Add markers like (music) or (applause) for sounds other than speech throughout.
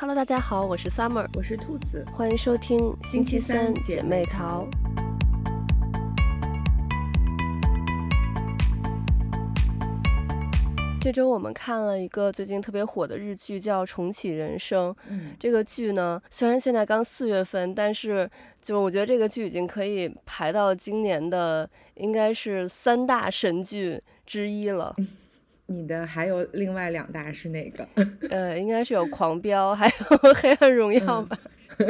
Hello，大家好，我是 Summer，我是兔子，欢迎收听星期三姐妹淘。这周我们看了一个最近特别火的日剧，叫《重启人生》。嗯，这个剧呢，虽然现在刚四月份，但是就我觉得这个剧已经可以排到今年的应该是三大神剧之一了。(laughs) 你的还有另外两大是哪个？(laughs) 呃，应该是有《狂飙》，还有《黑暗荣耀》吧。(laughs)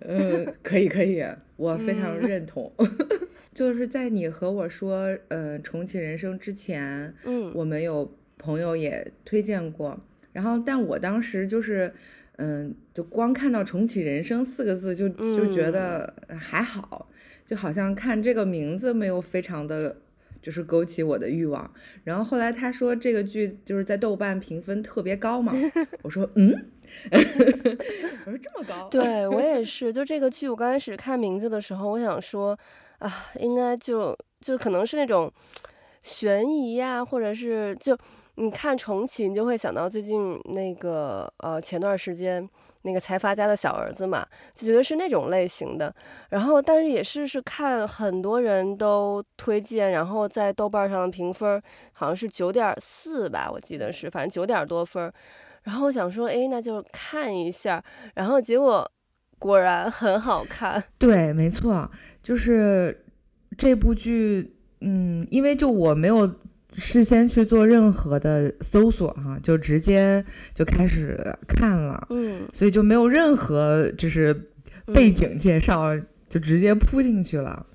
嗯，可以可以，我非常认同。嗯 (laughs) 就是在你和我说，呃，重启人生之前，嗯，我们有朋友也推荐过，然后，但我当时就是，嗯、呃，就光看到“重启人生”四个字就，就就觉得还好，就好像看这个名字没有非常的，就是勾起我的欲望。然后后来他说这个剧就是在豆瓣评分特别高嘛，(laughs) 我说嗯，(laughs) 我说这么高？对，(laughs) 我也是，就这个剧，我刚开始看名字的时候，我想说。啊，应该就就可能是那种悬疑呀，或者是就你看重启，你就会想到最近那个呃前段时间那个财阀家的小儿子嘛，就觉得是那种类型的。然后，但是也是是看很多人都推荐，然后在豆瓣上的评分好像是九点四吧，我记得是，反正九点多分。然后我想说，哎，那就看一下。然后结果。果然很好看，对，没错，就是这部剧，嗯，因为就我没有事先去做任何的搜索哈、啊，就直接就开始看了，嗯，所以就没有任何就是背景介绍，嗯、就直接扑进去了。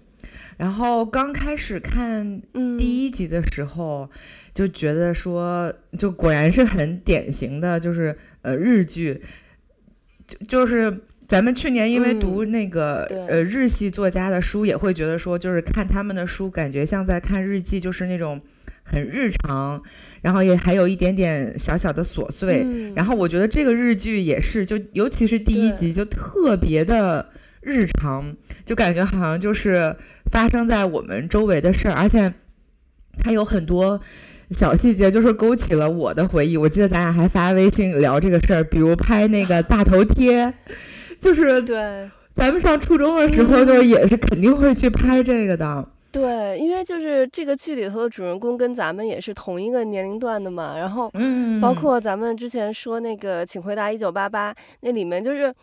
然后刚开始看第一集的时候，嗯、就觉得说，就果然是很典型的，就是呃日剧，就就是。咱们去年因为读那个、嗯、呃日系作家的书，也会觉得说，就是看他们的书，感觉像在看日记，就是那种很日常，然后也还有一点点小小的琐碎。嗯、然后我觉得这个日剧也是，就尤其是第一集就特别的日常，就感觉好像就是发生在我们周围的事儿，而且它有很多。小细节就是勾起了我的回忆。我记得咱俩还发微信聊这个事儿，比如拍那个大头贴，就是对，咱们上初中的时候就也是肯定会去拍这个的。嗯、对，因为就是这个剧里头的主人公跟咱们也是同一个年龄段的嘛。然后，嗯，包括咱们之前说那个《请回答一九八八》，那里面就是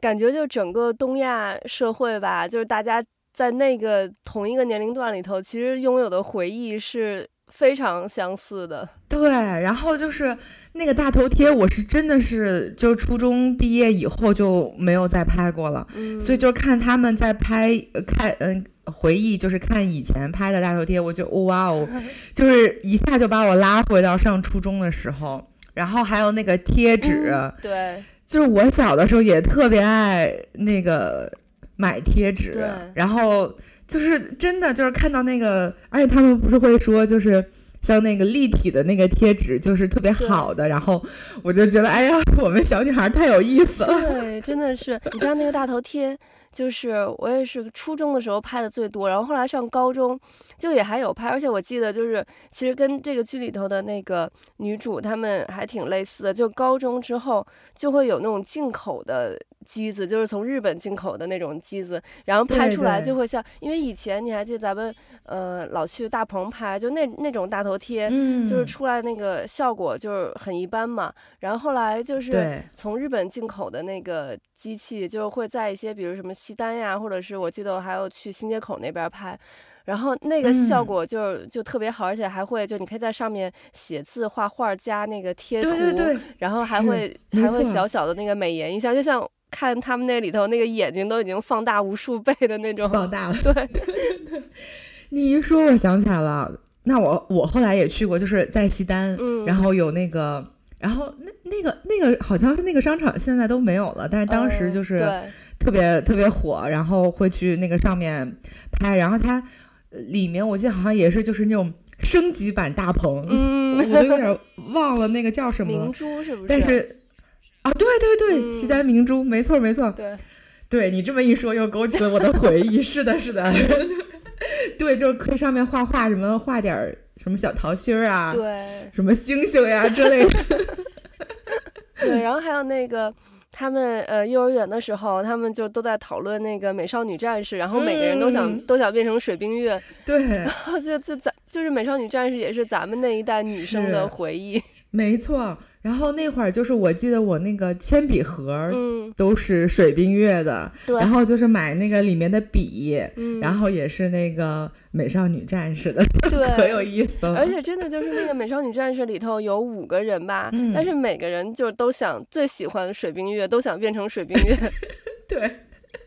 感觉就整个东亚社会吧，就是大家在那个同一个年龄段里头，其实拥有的回忆是。非常相似的，对，然后就是那个大头贴，我是真的是就初中毕业以后就没有再拍过了，嗯、所以就看他们在拍，看嗯回忆，就是看以前拍的大头贴，我就哇哦，(laughs) 就是一下就把我拉回到上初中的时候，然后还有那个贴纸，嗯、对，就是我小的时候也特别爱那个买贴纸，然后。就是真的，就是看到那个，而且他们不是会说，就是像那个立体的那个贴纸，就是特别好的。然后我就觉得，哎呀，我们小女孩太有意思了。对，真的是，你像那个大头贴，就是我也是初中的时候拍的最多，然后后来上高中就也还有拍，而且我记得就是其实跟这个剧里头的那个女主她们还挺类似的，就高中之后就会有那种进口的。机子就是从日本进口的那种机子，然后拍出来就会像，因为以前你还记得咱们呃老去大棚拍，就那那种大头贴，嗯，就是出来那个效果就是很一般嘛。然后后来就是从日本进口的那个机器，就会在一些比如什么西单呀，或者是我记得我还有去新街口那边拍，然后那个效果就就特别好，而且还会就你可以在上面写字、画画、加那个贴图，对对对，然后还会还会小小的那个美颜一下，就像。看他们那里头那个眼睛都已经放大无数倍的那种，放大了。对 (laughs) 对对，你一说我想起来了，那我我后来也去过，就是在西单，嗯，然后有那个，然后那那个那个好像是那个商场现在都没有了，但是当时就是特别、嗯、特别火，然后会去那个上面拍，然后它里面我记得好像也是就是那种升级版大棚，嗯，我都有点忘了那个叫什么，明珠是不是？但是。啊，对对对，嗯、西单明珠，没错没错。对，对你这么一说，又勾起了我的回忆。(laughs) 是的，是的，(laughs) 对，就可以上面画画什么，画点什么小桃心儿啊，对，什么星星呀之类的。(laughs) 对，然后还有那个。他们呃幼儿园的时候，他们就都在讨论那个美少女战士，然后每个人都想、嗯、都想变成水冰月。对，然后就就咱就是美少女战士也是咱们那一代女生的回忆。没错。然后那会儿就是我记得我那个铅笔盒都是水冰月的，嗯、然后就是买那个里面的笔，嗯、然后也是那个美少女战士的，对，(laughs) 可有意思了。而且真的就是那个美少女战士里头有五个人吧，嗯、但是每个人就都想最喜欢水冰月，都想变成水冰月。(laughs) (laughs) 对，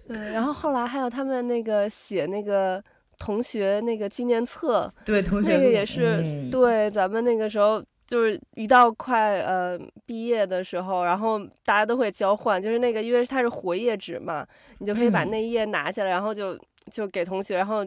嗯，然后后来还有他们那个写那个同学那个纪念册，对，同学那个也是、嗯、对咱们那个时候。就是一到快呃毕业的时候，然后大家都会交换，就是那个因为它是活页纸嘛，你就可以把那一页拿下来，嗯、然后就就给同学，然后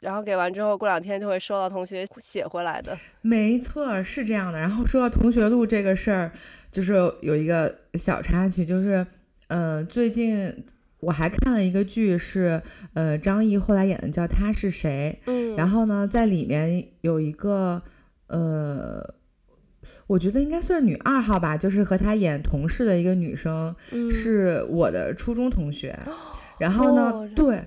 然后给完之后过两天就会收到同学写回来的。没错，是这样的。然后说到同学录这个事儿，就是有一个小插曲，就是嗯、呃，最近我还看了一个剧是，是呃张译后来演的叫《他是谁》，嗯，然后呢在里面有一个呃。我觉得应该算女二号吧，就是和她演同事的一个女生，嗯、是我的初中同学。然后呢，哦、对，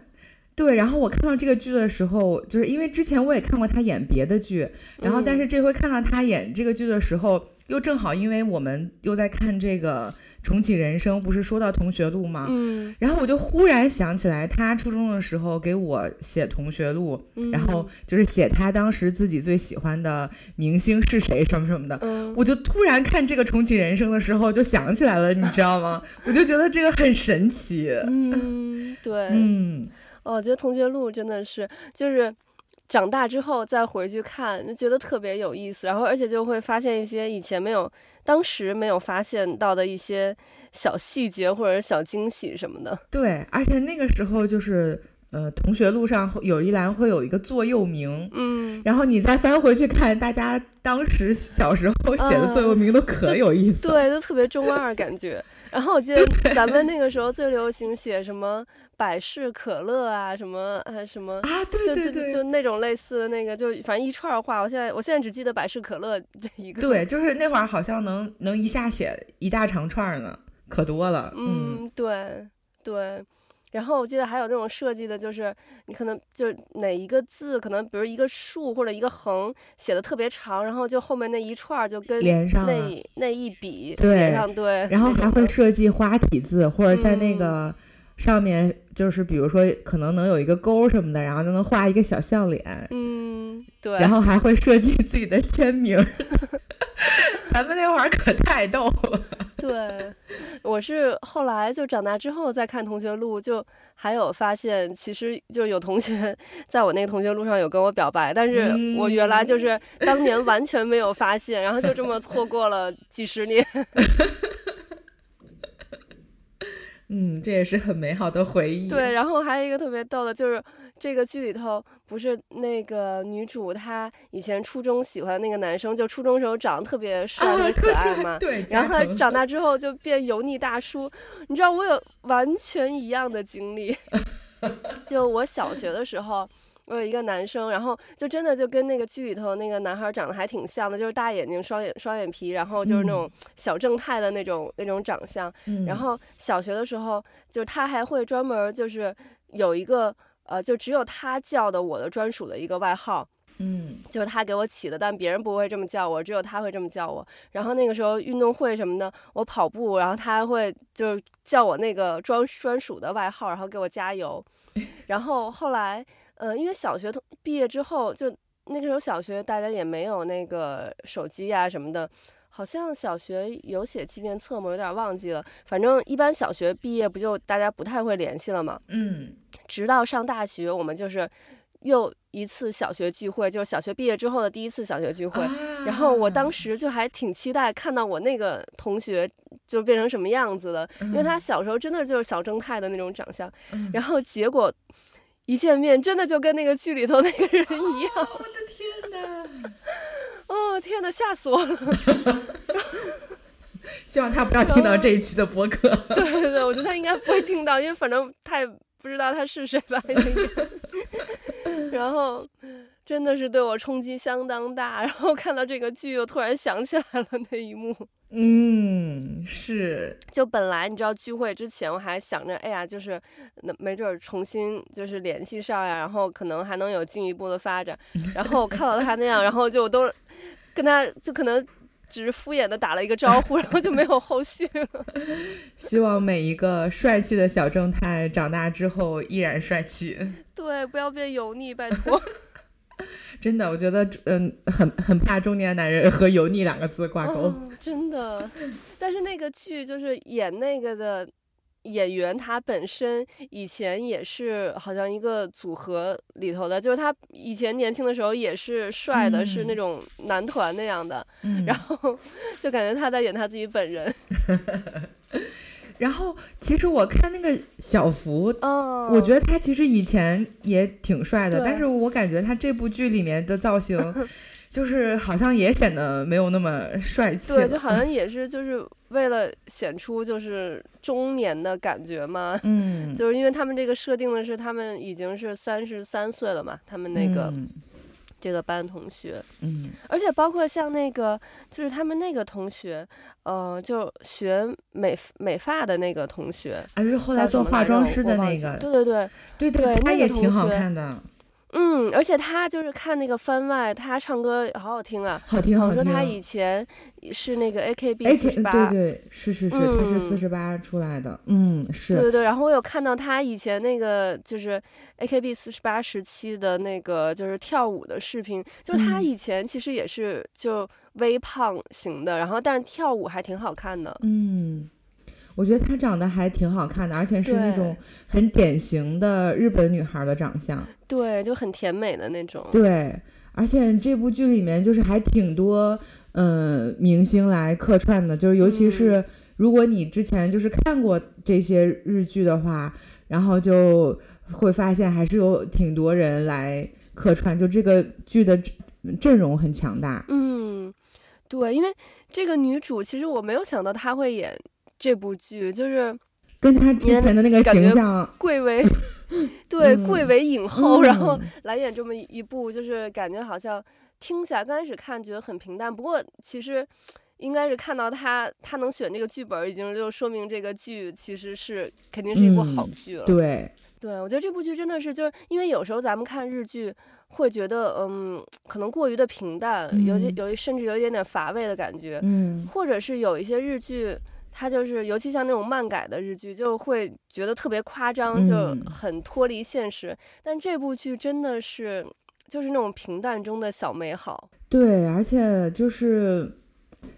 对，然后我看到这个剧的时候，就是因为之前我也看过她演别的剧，然后但是这回看到她演这个剧的时候。又正好，因为我们又在看这个重启人生，不是说到同学录吗？嗯，然后我就忽然想起来，他初中的时候给我写同学录，嗯、然后就是写他当时自己最喜欢的明星是谁什么什么的。嗯，我就突然看这个重启人生的时候就想起来了，你知道吗？(laughs) 我就觉得这个很神奇。嗯，对，嗯，哦，我觉得同学录真的是就是。长大之后再回去看，就觉得特别有意思，然后而且就会发现一些以前没有、当时没有发现到的一些小细节或者小惊喜什么的。对，而且那个时候就是，呃，同学录上有一栏会有一个座右铭，嗯，然后你再翻回去看，大家当时小时候写的座右铭都可有意思，嗯、对，都特别中二感觉。然后我记得 (laughs) 咱们那个时候最流行写什么。百事可乐啊，什么呃什么啊，对对对，就就就那种类似的那个，就反正一串话。我现在我现在只记得百事可乐这一个。对，就是那会儿好像能能一下写一大长串呢，可多了。嗯，嗯对对。然后我记得还有那种设计的，就是你可能就哪一个字，可能比如一个竖或者一个横写的特别长，然后就后面那一串就跟连上那那一笔对连上对。然后还会 (laughs) 设计花体字，或者在那个。嗯上面就是比如说可能能有一个勾什么的，然后就能画一个小笑脸，嗯，对，然后还会设计自己的签名，(laughs) 咱们那会儿可太逗了。(laughs) 对，我是后来就长大之后再看同学录，就还有发现，其实就有同学在我那个同学录上有跟我表白，但是我原来就是当年完全没有发现，然后就这么错过了几十年。(laughs) 嗯，这也是很美好的回忆。对，然后还有一个特别逗的，就是这个剧里头不是那个女主她以前初中喜欢的那个男生，就初中时候长得特别帅、特别可爱嘛。(laughs) 对。然后他长大之后就变油腻大叔，你知道我有完全一样的经历。(laughs) 就我小学的时候。我有一个男生，然后就真的就跟那个剧里头那个男孩长得还挺像的，就是大眼睛、双眼双眼皮，然后就是那种小正太的那种、嗯、那种长相。嗯、然后小学的时候，就是他还会专门就是有一个呃，就只有他叫的我的专属的一个外号，嗯，就是他给我起的，但别人不会这么叫我，只有他会这么叫我。然后那个时候运动会什么的，我跑步，然后他还会就是叫我那个专专属的外号，然后给我加油。然后后来。呃，因为小学同毕业之后，就那个时候小学大家也没有那个手机呀、啊、什么的，好像小学有写纪念册吗？有点忘记了。反正一般小学毕业不就大家不太会联系了嘛。嗯。直到上大学，我们就是又一次小学聚会，就是小学毕业之后的第一次小学聚会。啊、然后我当时就还挺期待看到我那个同学就变成什么样子的，嗯、因为他小时候真的就是小正太的那种长相。嗯、然后结果。一见面，真的就跟那个剧里头那个人一样。哦、我的天哪！哦天哪，吓死我了！(laughs) 希望他不要听到这一期的播客。(laughs) 对对对，我觉得他应该不会听到，因为反正他也不知道他是谁吧。(laughs) 然后真的是对我冲击相当大。然后看到这个剧，又突然想起来了那一幕。嗯，是。就本来你知道聚会之前，我还想着，哎呀，就是那没准重新就是联系上呀，然后可能还能有进一步的发展。然后我看到他那样，然后就都跟他就可能只是敷衍的打了一个招呼，然后就没有后续了。(laughs) 希望每一个帅气的小正太长大之后依然帅气。对，不要变油腻，拜托。真的，我觉得嗯，很很怕中年男人和油腻两个字挂钩。哦，真的，但是那个剧就是演那个的演员，他本身以前也是好像一个组合里头的，就是他以前年轻的时候也是帅的，嗯、是那种男团那样的，嗯、然后 (laughs) 就感觉他在演他自己本人。(laughs) 然后，其实我看那个小福，oh, 我觉得他其实以前也挺帅的，但是我感觉他这部剧里面的造型，(laughs) 就是好像也显得没有那么帅气。对，就好像也是就是为了显出就是中年的感觉嘛。嗯，(laughs) 就是因为他们这个设定的是他们已经是三十三岁了嘛，他们那个。嗯这个班同学，嗯，而且包括像那个，就是他们那个同学，呃，就学美美发的那个同学，啊，就是后来做化妆师的那个，对对对，对对，他也挺好看的。嗯，而且他就是看那个番外，他唱歌好好听啊，好听好听。我说他以前是那个 AKB 四十八，对对，是是是，他是四十八出来的，嗯，是。对对对，然后我有看到他以前那个就是 AKB 四十八时期的那个就是跳舞的视频，就他以前其实也是就微胖型的，然后但是跳舞还挺好看的，嗯。我觉得她长得还挺好看的，而且是那种很典型的日本女孩的长相。对，就很甜美的那种。对，而且这部剧里面就是还挺多嗯、呃、明星来客串的，就是尤其是如果你之前就是看过这些日剧的话，然后就会发现还是有挺多人来客串，就这个剧的阵容很强大。嗯，对，因为这个女主其实我没有想到她会演。这部剧就是跟他之前的那个形象 (laughs) 贵为 (laughs) 对贵为影后，嗯、然后来演这么一部，就是感觉好像听起来刚开始看觉得很平淡，不过其实应该是看到他他能选这个剧本，已经就说明这个剧其实是肯定是一部好剧了。嗯、对，对我觉得这部剧真的是就是因为有时候咱们看日剧会觉得嗯可能过于的平淡，嗯、有点有甚至有一点点乏味的感觉，嗯，或者是有一些日剧。他就是，尤其像那种漫改的日剧，就会觉得特别夸张，就很脱离现实。嗯、但这部剧真的是，就是那种平淡中的小美好。对，而且就是，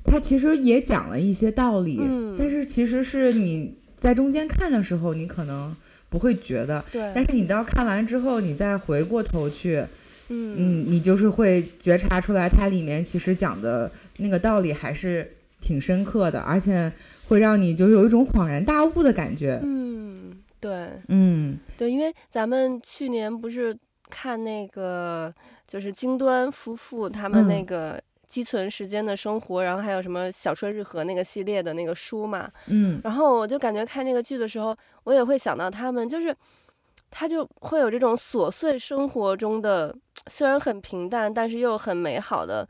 它其实也讲了一些道理，嗯、但是其实是你在中间看的时候，你可能不会觉得。对。但是你到看完之后，你再回过头去，嗯嗯，你就是会觉察出来，它里面其实讲的那个道理还是挺深刻的，而且。会让你就有一种恍然大悟的感觉。嗯，对，嗯，对，因为咱们去年不是看那个，就是京端夫妇他们那个积存时间的生活，嗯、然后还有什么小春日和那个系列的那个书嘛。嗯，然后我就感觉看那个剧的时候，我也会想到他们，就是他就会有这种琐碎生活中的，虽然很平淡，但是又很美好的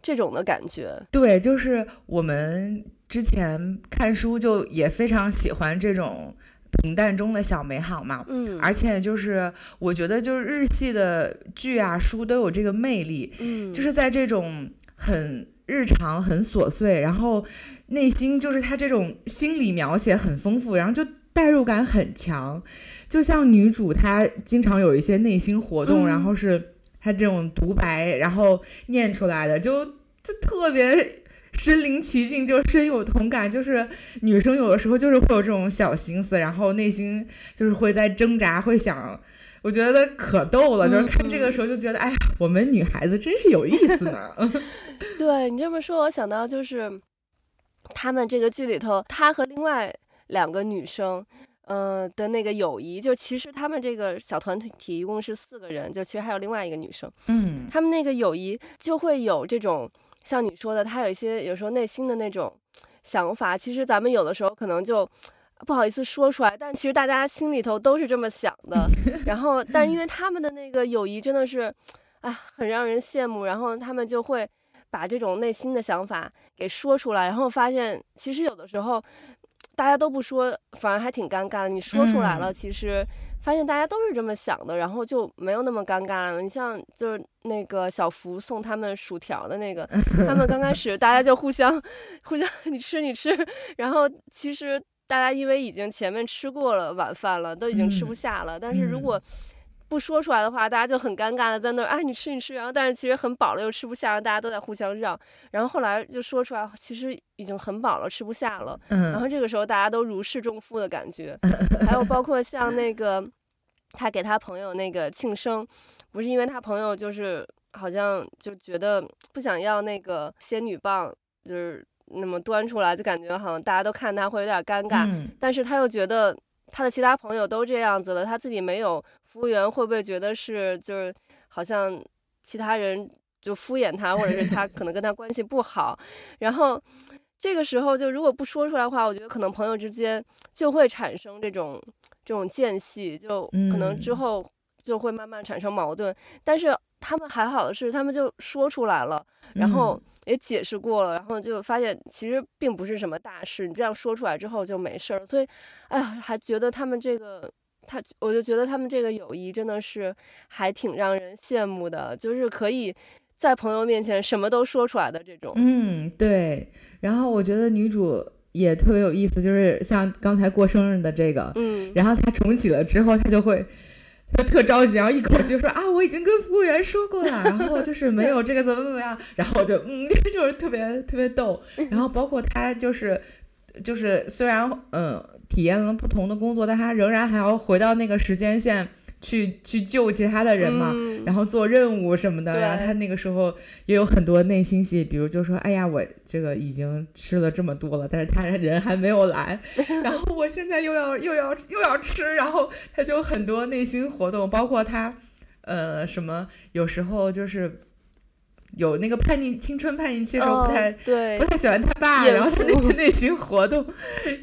这种的感觉。对，就是我们。之前看书就也非常喜欢这种平淡中的小美好嘛，嗯，而且就是我觉得就是日系的剧啊书都有这个魅力，嗯，就是在这种很日常很琐碎，然后内心就是他这种心理描写很丰富，然后就代入感很强，就像女主她经常有一些内心活动，嗯，然后是她这种独白，然后念出来的，就就特别。身临其境，就深有同感。就是女生有的时候就是会有这种小心思，然后内心就是会在挣扎，会想。我觉得可逗了，嗯、就是看这个时候就觉得，哎呀，我们女孩子真是有意思呢。(laughs) 对你这么说，我想到就是他们这个剧里头，他和另外两个女生，嗯、呃、的那个友谊，就其实他们这个小团体一共是四个人，就其实还有另外一个女生，嗯，他们那个友谊就会有这种。像你说的，他有一些有时候内心的那种想法，其实咱们有的时候可能就不好意思说出来，但其实大家心里头都是这么想的。(laughs) 然后，但是因为他们的那个友谊真的是，啊，很让人羡慕。然后他们就会把这种内心的想法给说出来，然后发现其实有的时候大家都不说，反而还挺尴尬的。你说出来了，其实发现大家都是这么想的，然后就没有那么尴尬了。你像就是那个小福送他们薯条的那个，(laughs) 他们刚开始大家就互相互相 (laughs) 你吃你吃，然后其实大家因为已经前面吃过了晚饭了，都已经吃不下了。但是如果不说出来的话，大家就很尴尬的在那儿，哎，你吃你吃，然后但是其实很饱了又吃不下，大家都在互相让，然后后来就说出来，其实已经很饱了，吃不下了，然后这个时候大家都如释重负的感觉，(laughs) 还有包括像那个他给他朋友那个庆生，不是因为他朋友就是好像就觉得不想要那个仙女棒，就是那么端出来，就感觉好像大家都看他会有点尴尬，但是他又觉得。他的其他朋友都这样子了，他自己没有，服务员会不会觉得是就是好像其他人就敷衍他，或者是他可能跟他关系不好？然后这个时候就如果不说出来的话，我觉得可能朋友之间就会产生这种这种间隙，就可能之后就会慢慢产生矛盾。但是他们还好的是，他们就说出来了，然后。也解释过了，然后就发现其实并不是什么大事。你这样说出来之后就没事儿，所以，哎呀，还觉得他们这个，他我就觉得他们这个友谊真的是还挺让人羡慕的，就是可以在朋友面前什么都说出来的这种。嗯，对。然后我觉得女主也特别有意思，就是像刚才过生日的这个，嗯，然后她重启了之后，她就会。他特着急，然后一口气就说啊，我已经跟服务员说过了，然后就是没有这个怎么怎么样，然后就嗯，(laughs) 就是特别特别逗。(laughs) 然后包括他就是就是虽然嗯体验了不同的工作，但他仍然还要回到那个时间线。去去救其他的人嘛，嗯、然后做任务什么的，然后他那个时候也有很多内心戏，比如就说，哎呀，我这个已经吃了这么多了，但是他人还没有来，(laughs) 然后我现在又要又要又要吃，然后他就很多内心活动，包括他，呃，什么有时候就是有那个叛逆青春叛逆期的时候不太、哦、对。不太喜欢他爸，然后他那个内心活动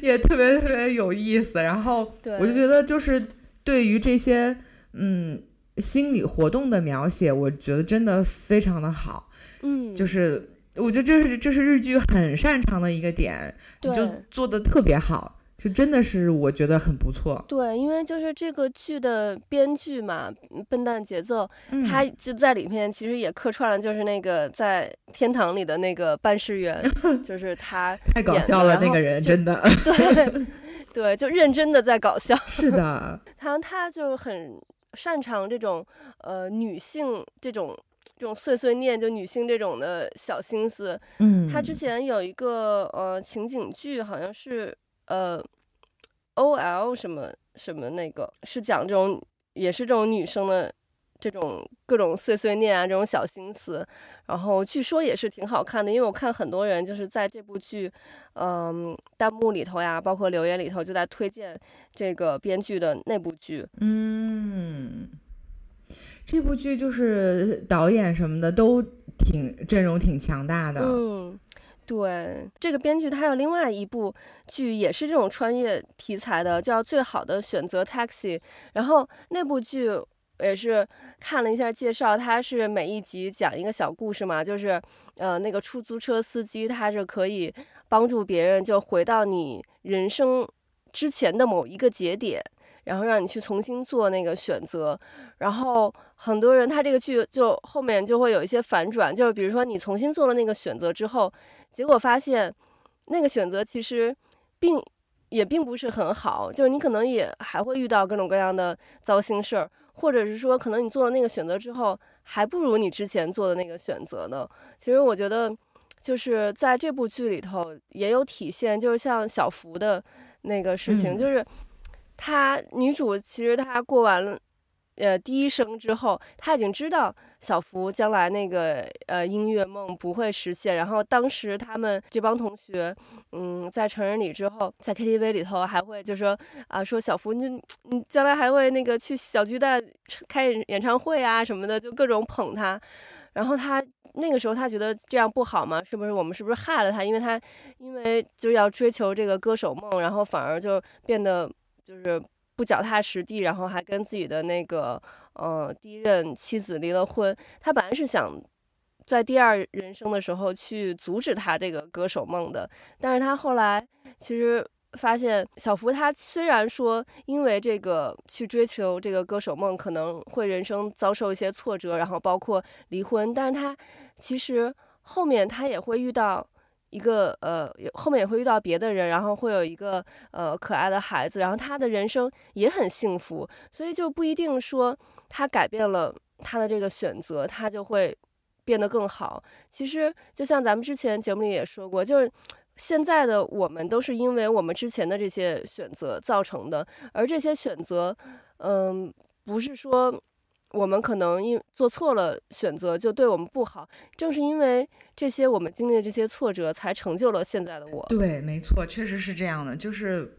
也特别特别有意思，然后我就觉得就是。对于这些嗯心理活动的描写，我觉得真的非常的好。嗯，就是我觉得这是这是日剧很擅长的一个点，对就做的特别好，就真的是我觉得很不错。对，因为就是这个剧的编剧嘛，笨蛋节奏，嗯、他就在里面其实也客串了，就是那个在天堂里的那个办事员，(laughs) 就是他太搞笑了，那个人真的 (laughs) 对。对，就认真的在搞笑。是的，(laughs) 他他就很擅长这种呃女性这种这种碎碎念，就女性这种的小心思。嗯，他之前有一个呃情景剧，好像是呃 OL 什么什么那个，是讲这种也是这种女生的。这种各种碎碎念啊，这种小心思，然后据说也是挺好看的，因为我看很多人就是在这部剧，嗯，弹幕里头呀，包括留言里头就在推荐这个编剧的那部剧。嗯，这部剧就是导演什么的都挺阵容挺强大的。嗯，对，这个编剧他有另外一部剧也是这种穿越题材的，叫《最好的选择 Taxi》，然后那部剧。也是看了一下介绍，他是每一集讲一个小故事嘛，就是呃那个出租车司机他是可以帮助别人就回到你人生之前的某一个节点，然后让你去重新做那个选择。然后很多人他这个剧就后面就会有一些反转，就是比如说你重新做了那个选择之后，结果发现那个选择其实并也并不是很好，就是你可能也还会遇到各种各样的糟心事儿。或者是说，可能你做了那个选择之后，还不如你之前做的那个选择呢。其实我觉得，就是在这部剧里头也有体现，就是像小福的那个事情，就是她女主其实她过完了。呃，第一生之后，她已经知道小福将来那个呃音乐梦不会实现。然后当时他们这帮同学，嗯，在成人礼之后，在 KTV 里头还会就说啊、说小福你你将来还会那个去小巨蛋开演唱会啊什么的，就各种捧他。然后他那个时候他觉得这样不好吗？是不是我们是不是害了他？因为他因为就要追求这个歌手梦，然后反而就变得就是。不脚踏实地，然后还跟自己的那个呃第一任妻子离了婚。他本来是想在第二人生的时候去阻止他这个歌手梦的，但是他后来其实发现，小福他虽然说因为这个去追求这个歌手梦，可能会人生遭受一些挫折，然后包括离婚，但是他其实后面他也会遇到一个呃，后面也会遇到别的人，然后会有一个呃可爱的孩子，然后他的人生也很幸福，所以就不一定说他改变了他的这个选择，他就会变得更好。其实就像咱们之前节目里也说过，就是。现在的我们都是因为我们之前的这些选择造成的，而这些选择，嗯，不是说我们可能因做错了选择就对我们不好，正是因为这些我们经历的这些挫折，才成就了现在的我。对，没错，确实是这样的。就是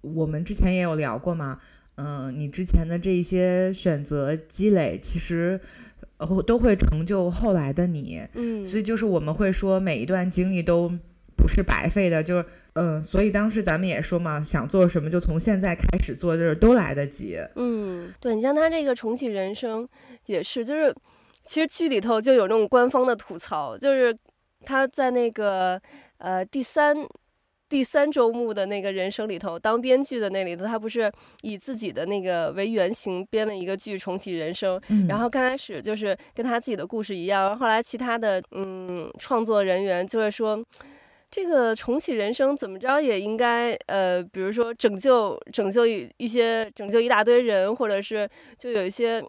我们之前也有聊过嘛，嗯，你之前的这一些选择积累，其实都会成就后来的你。嗯，所以就是我们会说，每一段经历都。不是白费的，就嗯、呃，所以当时咱们也说嘛，想做什么就从现在开始做，就是都来得及。嗯，对，你像他这个重启人生也是，就是其实剧里头就有那种官方的吐槽，就是他在那个呃第三第三周目的那个人生里头当编剧的那里头，他不是以自己的那个为原型编了一个剧重启人生，嗯、然后刚开始就是跟他自己的故事一样，后后来其他的嗯创作人员就会说。这个重启人生怎么着也应该，呃，比如说拯救拯救一一些拯救一大堆人，或者是就有一些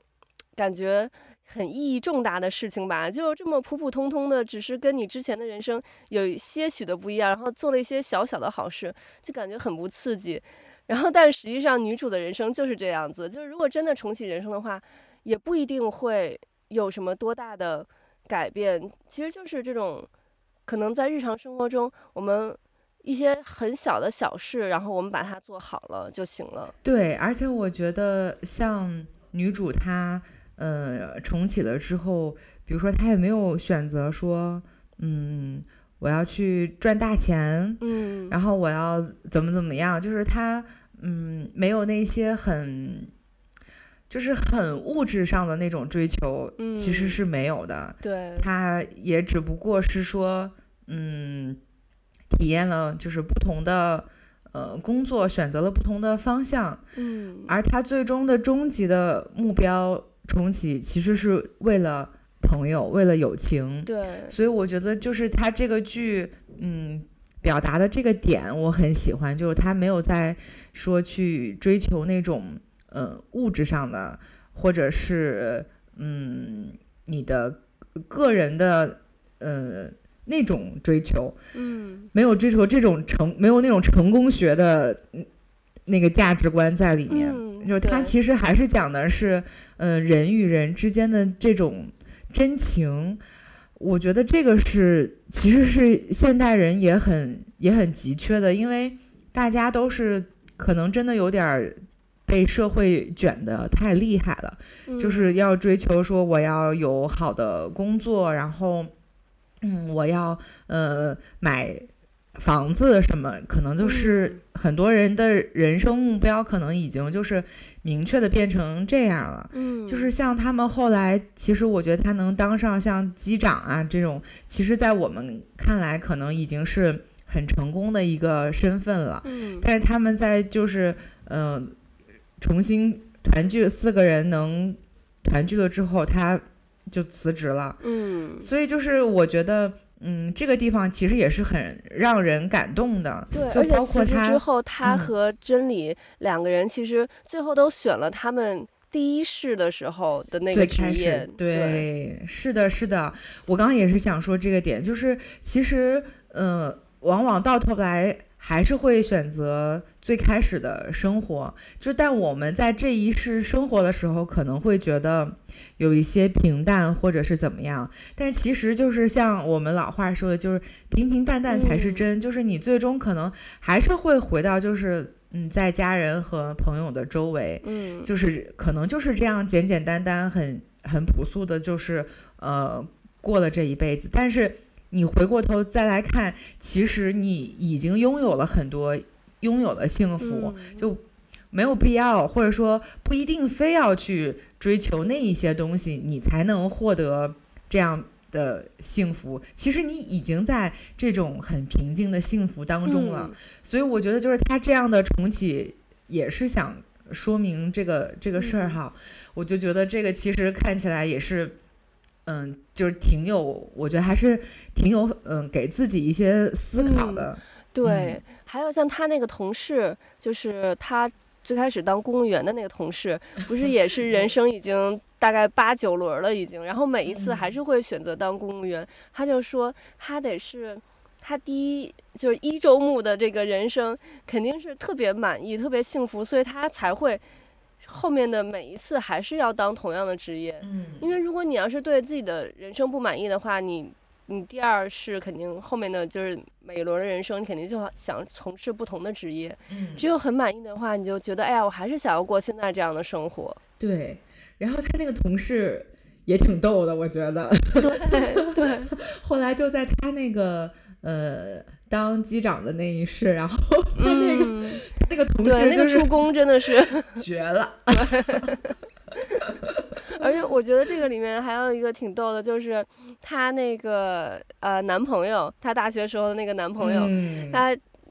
感觉很意义重大的事情吧，就这么普普通通的，只是跟你之前的人生有些许的不一样，然后做了一些小小的好事，就感觉很不刺激。然后，但实际上女主的人生就是这样子，就是如果真的重启人生的话，也不一定会有什么多大的改变，其实就是这种。可能在日常生活中，我们一些很小的小事，然后我们把它做好了就行了。对，而且我觉得像女主她，呃，重启了之后，比如说她也没有选择说，嗯，我要去赚大钱，嗯，然后我要怎么怎么样，就是她，嗯，没有那些很。就是很物质上的那种追求，其实是没有的。嗯、对，他也只不过是说，嗯，体验了就是不同的呃工作，选择了不同的方向。嗯，而他最终的终极的目标重启，其实是为了朋友，为了友情。对，所以我觉得就是他这个剧，嗯，表达的这个点我很喜欢，就是他没有在说去追求那种。嗯，物质上的，或者是嗯，你的个人的呃那种追求，嗯，没有追求这种成，没有那种成功学的那个价值观在里面。嗯，就他其实还是讲的是，嗯、呃，人与人之间的这种真情。我觉得这个是其实是现代人也很也很急缺的，因为大家都是可能真的有点儿。被社会卷得太厉害了，嗯，就是要追求说我要有好的工作，然后，嗯，我要呃买房子什么，可能就是很多人的人生目标，可能已经就是明确的变成这样了。嗯，就是像他们后来，其实我觉得他能当上像机长啊这种，其实在我们看来可能已经是很成功的一个身份了。嗯，但是他们在就是嗯。呃重新团聚，四个人能团聚了之后，他就辞职了。嗯，所以就是我觉得，嗯，这个地方其实也是很让人感动的。对，就包括他辞职之后，他和真理两个人其实最后都选了他们第一世的时候的那个职业。对，对，是的，是的。我刚刚也是想说这个点，就是其实，嗯、呃，往往到头来。还是会选择最开始的生活，就但我们在这一世生活的时候，可能会觉得有一些平淡，或者是怎么样。但其实就是像我们老话说的，就是平平淡淡才是真。嗯、就是你最终可能还是会回到，就是嗯，在家人和朋友的周围，嗯，就是可能就是这样简简单单、很很朴素的，就是呃过了这一辈子。但是。你回过头再来看，其实你已经拥有了很多，拥有了幸福，嗯，就没有必要，或者说不一定非要去追求那一些东西，你才能获得这样的幸福，其实你已经在这种很平静的幸福当中了。嗯、所以我觉得，就是他这样的重启，也是想说明这个这个事儿哈。嗯、我就觉得这个其实看起来也是，嗯，就是挺有，我觉得还是挺有，嗯，给自己一些思考的。嗯、对，嗯、还有像他那个同事，就是他最开始当公务员的那个同事，不是也是人生已经。大概八九轮了已经，然后每一次还是会选择当公务员。嗯、他就说他得是，他第一就是一周目的这个人生肯定是特别满意、特别幸福，所以他才会后面的每一次还是要当同样的职业。嗯，因为如果你要是对自己的人生不满意的话，你你第二是肯定后面的就是每一轮的人生，你肯定就想从事不同的职业。嗯，只有很满意的话，你就觉得哎呀，我还是想要过现在这样的生活。对。然后他那个同事也挺逗的，我觉得。对对。(laughs) 后来就在他那个呃当机长的那一世，然后他那个、嗯、那个同事对那个出宫真的是 (laughs) 绝了。(laughs) 而且我觉得这个里面还有一个挺逗的，就是她那个呃男朋友，她大学时候的那个男朋友，嗯、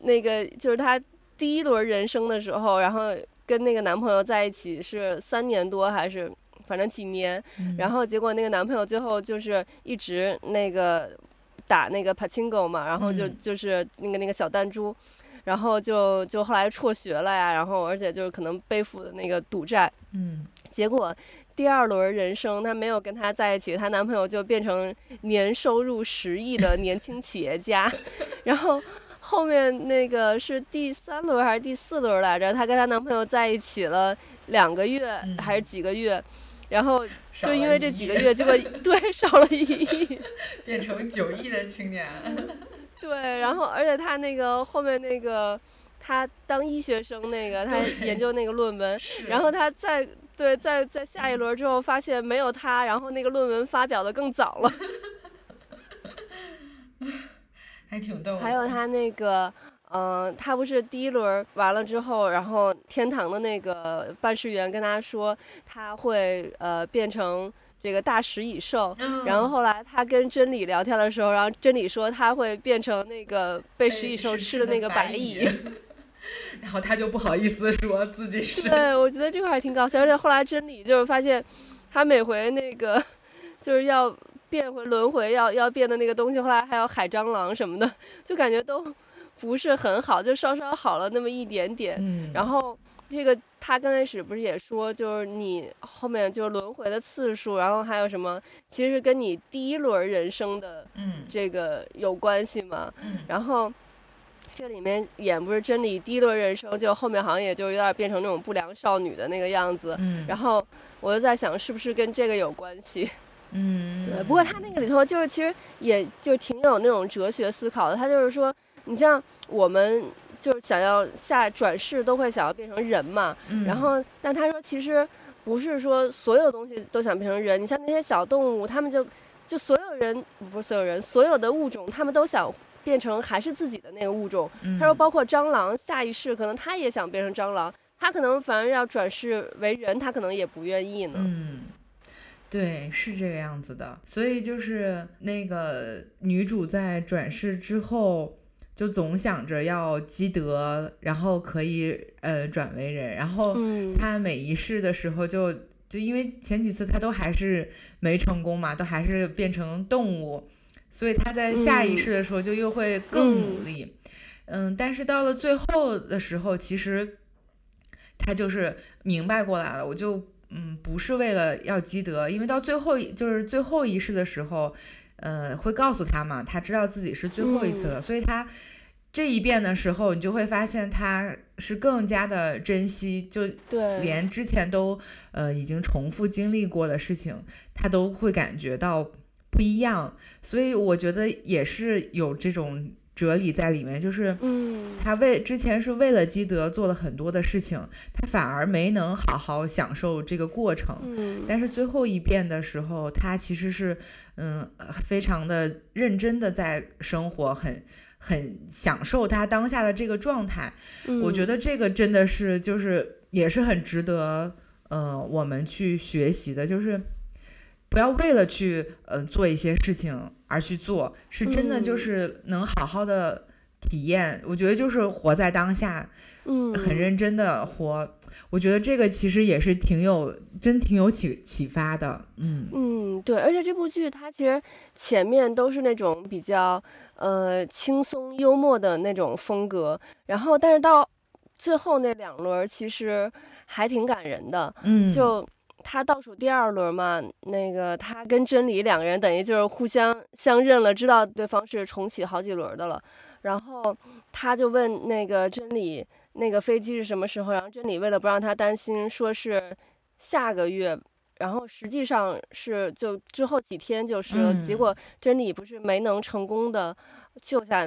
那个就是她第一轮人生的时候，然后。跟那个男朋友在一起是三年多还是反正几年，嗯、然后结果那个男朋友最后就是一直那个打那个 Pachinko 嘛，然后就就是那个那个小弹珠，然后就就后来辍学了呀，然后而且就是可能背负的那个赌债，嗯，结果第二轮人生她没有跟他在一起，她男朋友就变成年收入十亿的年轻企业家，(laughs) 然后。后面那个是第三轮还是第四轮来着？她跟她男朋友在一起了两个月还是几个月，嗯、然后就因为这几个月，结果 (laughs) 对少了一亿，(laughs) 变成九亿的青年。对，然后而且他那个后面那个，他当医学生那个，他研究那个论文，然后他在对在在下一轮之后发现没有他，然后那个论文发表的更早了。(laughs) 还挺逗。还有他那个，嗯、呃，他不是第一轮完了之后，然后天堂的那个办事员跟他说他会呃变成这个大食蚁兽，嗯、然后后来他跟真理聊天的时候，然后真理说他会变成那个被食蚁兽吃的那个白蚁，(laughs) 然后他就不好意思说自己是。对，我觉得这块还挺搞笑，而且后来真理就是发现他每回那个就是要。变回轮回要要变的那个东西，后来还有海蟑螂什么的，就感觉都不是很好，就稍稍好了那么一点点。嗯，然后这个他刚开始不是也说，就是你后面就是轮回的次数，然后还有什么，其实跟你第一轮人生的这个有关系嘛。嗯，然后这里面演不是真理第一轮人生，就后面好像也就有点变成那种不良少女的那个样子。嗯，然后我就在想，是不是跟这个有关系？嗯，对，不过他那个里头就是其实也就挺有那种哲学思考的。他就是说，你像我们就是想要下转世都会想要变成人嘛，嗯、然后但他说其实不是说所有东西都想变成人。你像那些小动物，他们就就所有人不是所有人，所有的物种他们都想变成还是自己的那个物种。嗯、他说包括蟑螂，下一世可能他也想变成蟑螂，他可能反而要转世为人，他可能也不愿意呢。嗯。对，是这个样子的，所以就是那个女主在转世之后，就总想着要积德，然后可以呃转为人，然后他每一世的时候就就因为前几次他都还是没成功嘛，都还是变成动物，所以他在下一世的时候就又会更努力，嗯，嗯，但是到了最后的时候，其实他就是明白过来了，我就。嗯，不是为了要积德，因为到最后就是最后一世的时候，呃，会告诉他嘛，他知道自己是最后一次了，嗯、所以他这一遍的时候，你就会发现他是更加的珍惜，就连之前都呃已经重复经历过的事情，他都会感觉到不一样，所以我觉得也是有这种。哲理在里面，就是，嗯他为之前是为了积德做了很多的事情，他反而没能好好享受这个过程。但是最后一遍的时候，他其实是，嗯，非常的认真的在生活，很很享受他当下的这个状态。我觉得这个真的是，就是也是很值得，呃，我们去学习的，就是。不要为了去呃做一些事情而去做，是真的就是能好好的体验。嗯、我觉得就是活在当下，嗯，很认真的活。我觉得这个其实也是挺有真挺有启启发的，嗯嗯，对。而且这部剧它其实前面都是那种比较呃轻松幽默的那种风格，然后但是到最后那两轮其实还挺感人的，嗯，就。他倒数第二轮嘛，那个他跟真理两个人等于就是互相相认了，知道对方是重启好几轮的了。然后他就问那个真理，那个飞机是什么时候？然后真理为了不让他担心，说是下个月。然后实际上是就之后几天就是了。结果真理不是没能成功的救下。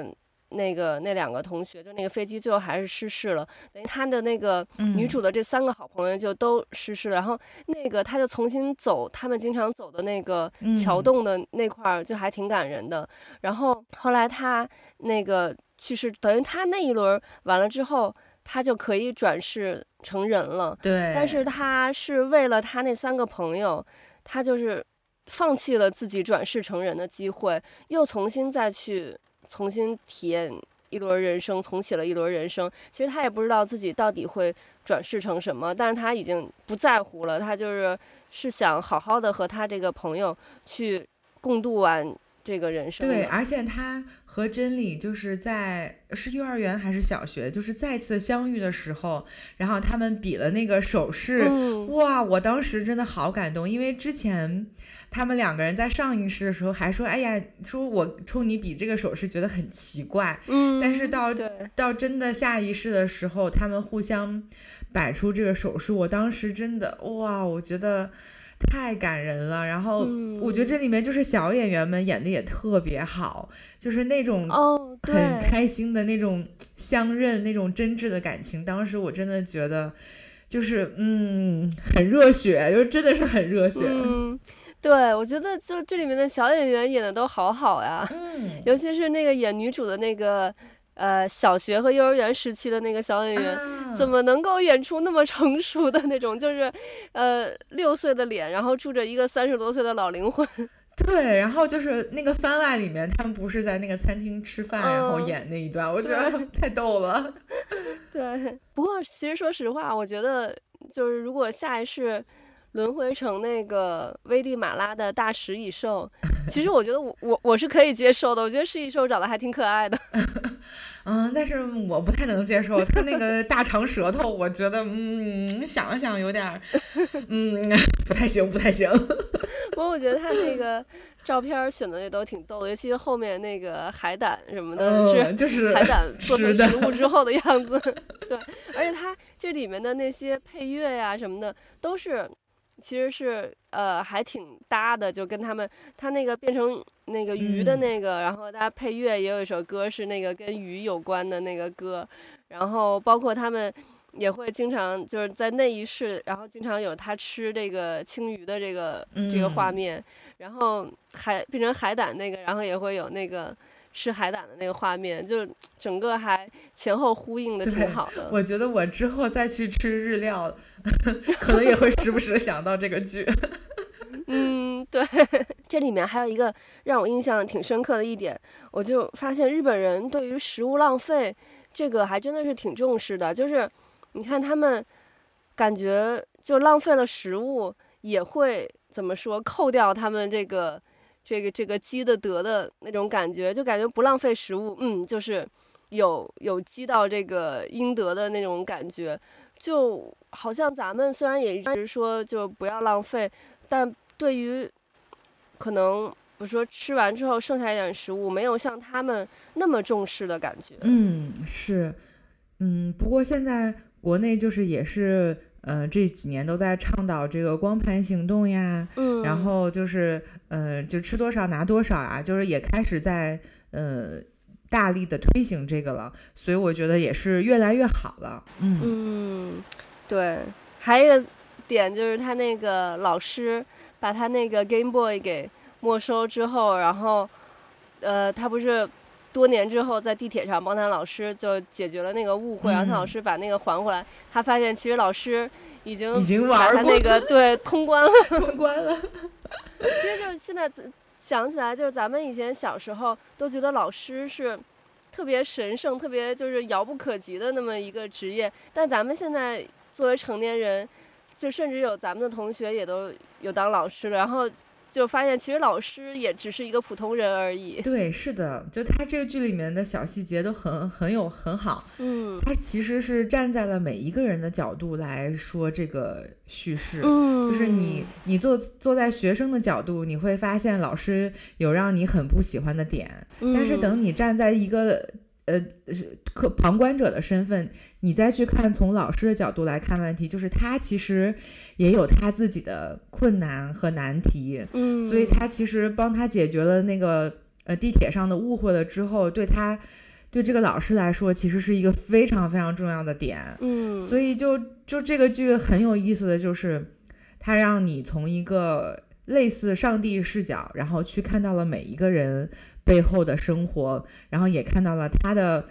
那个那两个同学，就那个飞机最后还是失事了，等于他的那个女主的这三个好朋友就都失事了。嗯、然后那个他就重新走他们经常走的那个桥洞的那块儿，就还挺感人的。嗯、然后后来他那个去世，等于他那一轮完了之后，他就可以转世成人了。对。但是他是为了他那三个朋友，他就是放弃了自己转世成人的机会，又重新再去。重新体验一轮人生，重启了一轮人生。其实他也不知道自己到底会转世成什么，但是他已经不在乎了。他就是是想好好的和他这个朋友去共度完这个人生。对，而且他和真理就是在是幼儿园还是小学，就是再次相遇的时候，然后他们比了那个手势。嗯、哇，我当时真的好感动，因为之前。他们两个人在上一世的时候还说：“哎呀，说我冲你比这个手势觉得很奇怪。”嗯，但是到到真的下一世的时候，他们互相摆出这个手势，我当时真的哇，我觉得太感人了。然后我觉得这里面就是小演员们演的也特别好，就是那种很开心的那种相认、那种真挚的感情。当时我真的觉得就是嗯，很热血，就真的是很热血。嗯对，我觉得就这里面的小演员演的都好好呀，嗯，尤其是那个演女主的那个，呃，小学和幼儿园时期的那个小演员，啊、怎么能够演出那么成熟的那种，就是，呃，六岁的脸，然后住着一个三十多岁的老灵魂。(laughs) 对，然后就是那个番外里面，他们不是在那个餐厅吃饭，嗯、然后演那一段，我觉得 (laughs) 太逗了。(laughs) 对，不过其实说实话，我觉得就是如果下一世。轮回成那个危地马拉的大食蚁兽，(laughs) 其实我觉得我我我是可以接受的。我觉得食蚁兽长得还挺可爱的，(laughs) 嗯，但是我不太能接受它那个大长舌头，我觉得嗯，想了想有点，(laughs) 嗯，不太行，不太行。不过我觉得他那个照片选的也都挺逗的，尤其是后面那个海胆什么的，嗯、就是海胆做成食物之后的样子。对，而且它这里面的那些配乐呀什么的都是。其实是呃还挺搭的，就跟他们他那个变成那个鱼的那个，嗯、然后他配乐也有一首歌是那个跟鱼有关的那个歌，然后包括他们也会经常就是在那一世，然后经常有他吃这个青鱼的这个、嗯、这个画面，然后海变成海胆那个，然后也会有那个。吃海胆的那个画面，就整个还前后呼应的挺好的。我觉得我之后再去吃日料，(laughs) 可能也会时不时的想到这个剧。(laughs) 嗯，对，(laughs) 这里面还有一个让我印象挺深刻的一点，我就发现日本人对于食物浪费这个还真的是挺重视的。就是你看他们感觉就浪费了食物，也会怎么说扣掉他们这个。这个这个积的德的那种感觉，就感觉不浪费食物，嗯，就是有有积到这个应得的那种感觉，就好像咱们虽然也一直说就不要浪费，但对于可能比如说吃完之后剩下一点食物，没有像他们那么重视的感觉。嗯，是，嗯，不过现在国内就是也是。呃，这几年都在倡导这个光盘行动呀，嗯，然后就是呃，就吃多少拿多少啊，就是也开始在呃大力的推行这个了，所以我觉得也是越来越好了，嗯嗯，对，还有一个点就是他那个老师把他那个 Game Boy 给没收之后，然后呃，他不是。多年之后，在地铁上帮他老师就解决了那个误会，然后他老师把那个还回来，他发现其实老师已经已经把他那个对通关了，(laughs) 通关了。其实就现在想起来，就是咱们以前小时候都觉得老师是特别神圣、特别就是遥不可及的那么一个职业，但咱们现在作为成年人，就甚至有咱们的同学也都有当老师了，然后。就发现其实老师也只是一个普通人而已。对，是的，就他这个剧里面的小细节都很很有很好。嗯，他其实是站在了每一个人的角度来说这个叙事。嗯，就是你你坐坐在学生的角度，你会发现老师有让你很不喜欢的点。嗯，但是等你站在一个。呃，是客旁观者的身份，你再去看从老师的角度来看问题，就是他其实也有他自己的困难和难题，嗯，所以他其实帮他解决了那个呃地铁上的误会了之后，对他对这个老师来说，其实是一个非常非常重要的点，嗯，所以就就这个剧很有意思的就是，他让你从一个类似上帝视角，然后去看到了每一个人。背后的生活，然后也看到了他的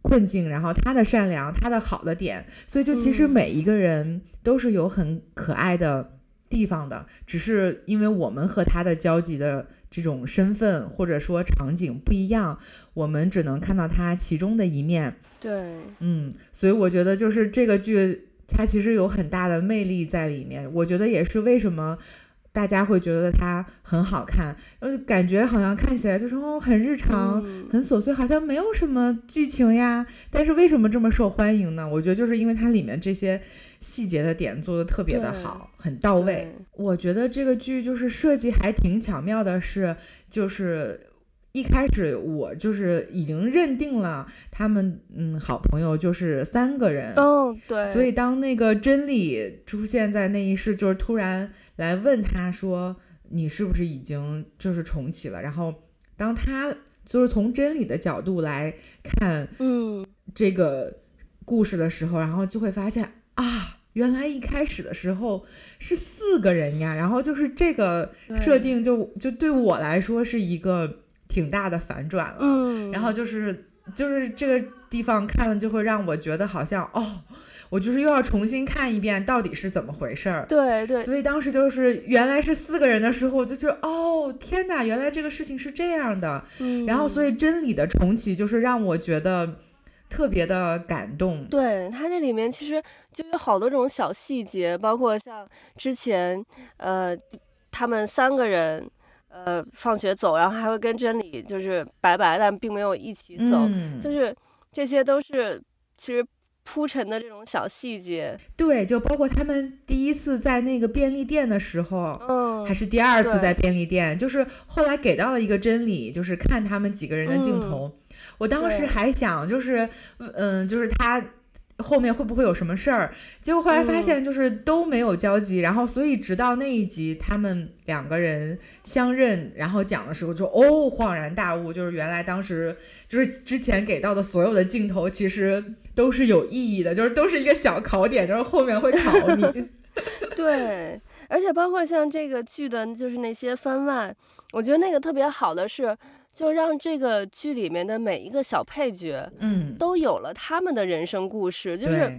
困境，然后他的善良，他的好的点，所以就其实每一个人都是有很可爱的地方的，嗯、只是因为我们和他的交集的这种身份或者说场景不一样，我们只能看到他其中的一面。对，嗯，所以我觉得就是这个剧，它其实有很大的魅力在里面。我觉得也是为什么。大家会觉得它很好看，呃，感觉好像看起来就是哦，很日常，嗯、很琐碎，好像没有什么剧情呀。但是为什么这么受欢迎呢？我觉得就是因为它里面这些细节的点做的特别的好，很到位。我觉得这个剧就是设计还挺巧妙的是，是就是。一开始我就是已经认定了他们，嗯，好朋友就是三个人。哦，对。所以当那个真理出现在那一世，就是突然来问他说：“你是不是已经就是重启了？”然后当他就是从真理的角度来看，嗯，这个故事的时候，然后就会发现啊，原来一开始的时候是四个人呀。然后就是这个设定就就对我来说是一个。挺大的反转了，嗯，然后就是就是这个地方看了就会让我觉得好像哦，我就是又要重新看一遍到底是怎么回事儿，对对，所以当时就是原来是四个人的时候，我就觉得哦天哪，原来这个事情是这样的，嗯，然后所以真理的重启就是让我觉得特别的感动，对，它这里面其实就有好多种小细节，包括像之前呃他们三个人。呃，放学走，然后还会跟真理就是拜拜，但并没有一起走，嗯、就是这些都是其实铺陈的这种小细节。对，就包括他们第一次在那个便利店的时候，嗯，还是第二次在便利店，就是后来给到了一个真理，就是看他们几个人的镜头。嗯、我当时还想，就是，嗯，就是他。后面会不会有什么事儿？结果后来发现就是都没有交集，嗯、然后所以直到那一集他们两个人相认，然后讲的时候就哦恍然大悟，就是原来当时就是之前给到的所有的镜头其实都是有意义的，就是都是一个小考点，就是后面会考你。(laughs) 对，而且包括像这个剧的，就是那些番外，我觉得那个特别好的是。就让这个剧里面的每一个小配角，嗯，都有了他们的人生故事。嗯、就是